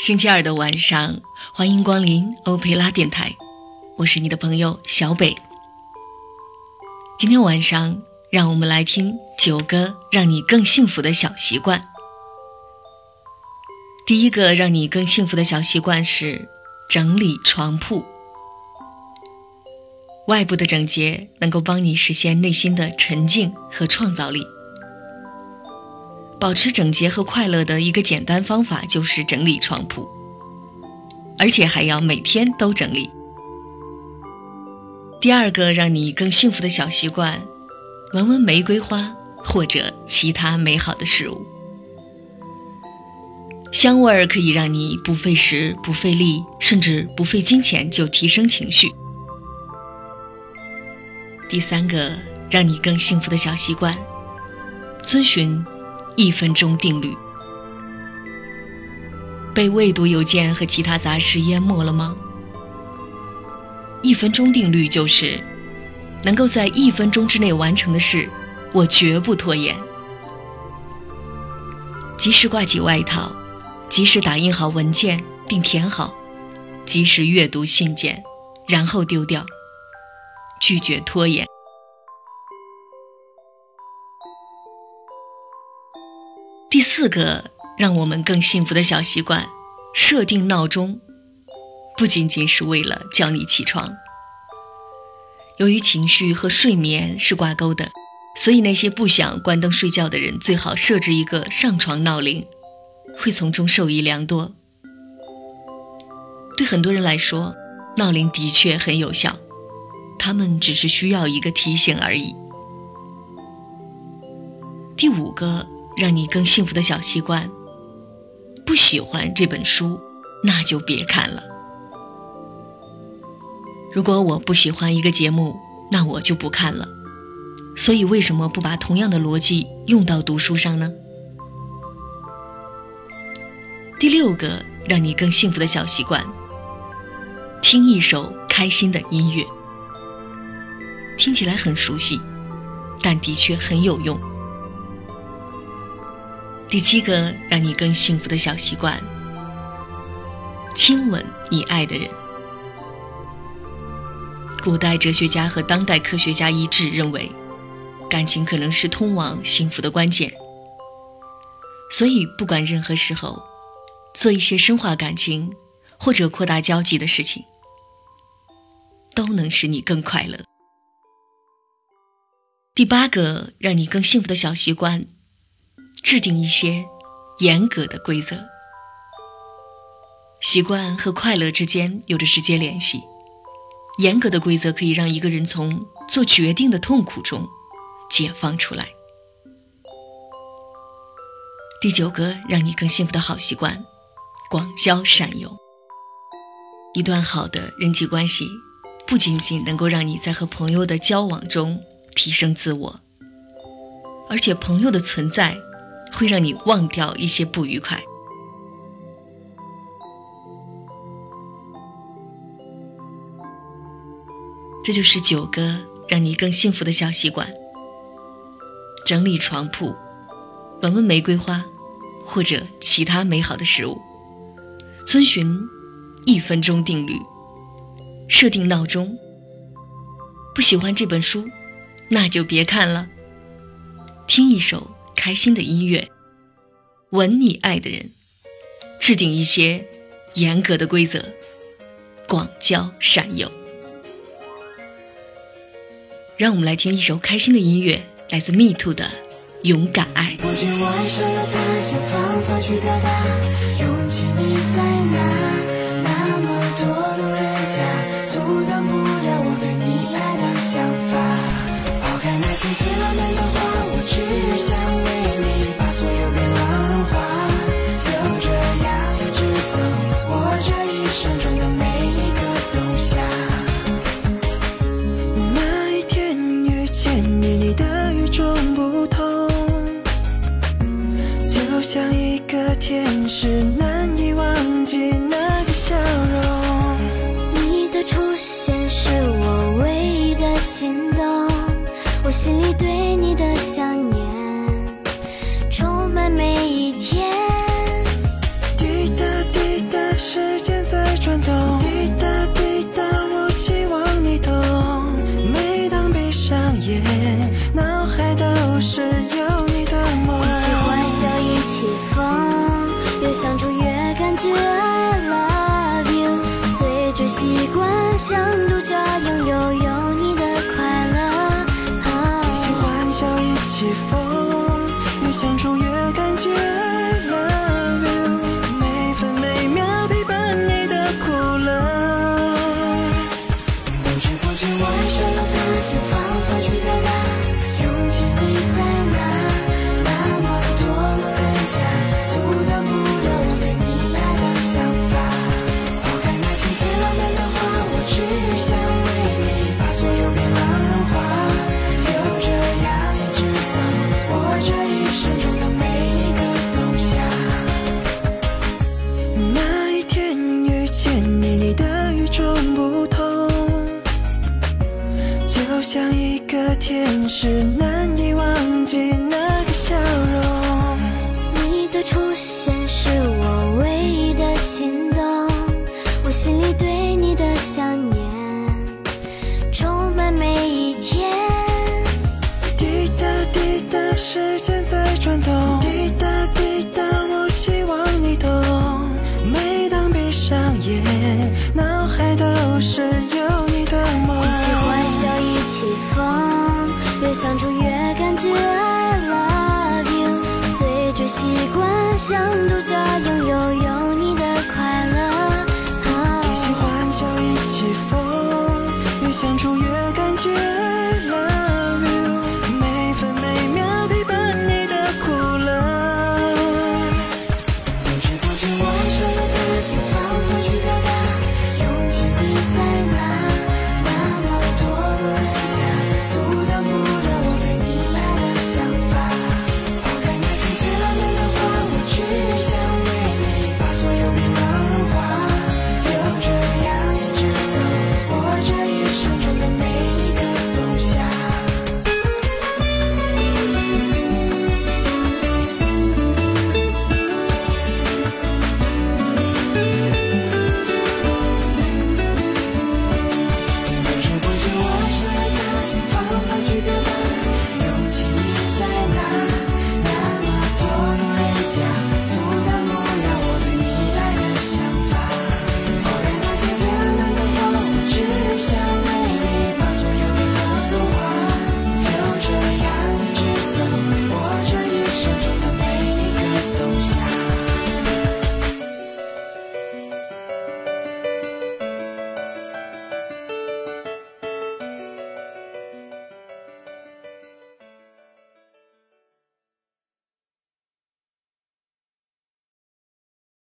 星期二的晚上，欢迎光临欧佩拉电台，我是你的朋友小北。今天晚上，让我们来听九个让你更幸福的小习惯。第一个让你更幸福的小习惯是整理床铺。外部的整洁能够帮你实现内心的沉静和创造力。保持整洁和快乐的一个简单方法就是整理床铺，而且还要每天都整理。第二个让你更幸福的小习惯，闻闻玫瑰花或者其他美好的事物，香味儿可以让你不费时、不费力，甚至不费金钱就提升情绪。第三个让你更幸福的小习惯，遵循。一分钟定律，被未读邮件和其他杂事淹没了吗？一分钟定律就是，能够在一分钟之内完成的事，我绝不拖延。及时挂起外套，及时打印好文件并填好，及时阅读信件，然后丢掉，拒绝拖延。第四个让我们更幸福的小习惯，设定闹钟，不仅仅是为了叫你起床。由于情绪和睡眠是挂钩的，所以那些不想关灯睡觉的人，最好设置一个上床闹铃，会从中受益良多。对很多人来说，闹铃的确很有效，他们只是需要一个提醒而已。第五个。让你更幸福的小习惯。不喜欢这本书，那就别看了。如果我不喜欢一个节目，那我就不看了。所以，为什么不把同样的逻辑用到读书上呢？第六个让你更幸福的小习惯：听一首开心的音乐。听起来很熟悉，但的确很有用。第七个让你更幸福的小习惯：亲吻你爱的人。古代哲学家和当代科学家一致认为，感情可能是通往幸福的关键。所以，不管任何时候，做一些深化感情或者扩大交际的事情，都能使你更快乐。第八个让你更幸福的小习惯。制定一些严格的规则，习惯和快乐之间有着直接联系。严格的规则可以让一个人从做决定的痛苦中解放出来。第九个让你更幸福的好习惯：广交善友。一段好的人际关系，不仅仅能够让你在和朋友的交往中提升自我，而且朋友的存在。会让你忘掉一些不愉快。这就是九个让你更幸福的小习惯：整理床铺，闻闻玫瑰花，或者其他美好的事物；遵循一分钟定律；设定闹钟；不喜欢这本书，那就别看了；听一首。开心的音乐，吻你爱的人，制定一些严格的规则，广交善友。让我们来听一首开心的音乐，来自 Me Too 的《勇敢爱》。见你你的与众不同就像一个天使难以忘记那个笑容。你的出现是我唯一的心动我心里对你的想念。脑海都是有你的梦。一起欢笑，一起疯，越相处越感觉 I love you。随着习惯，像毒。这习惯，像独家拥有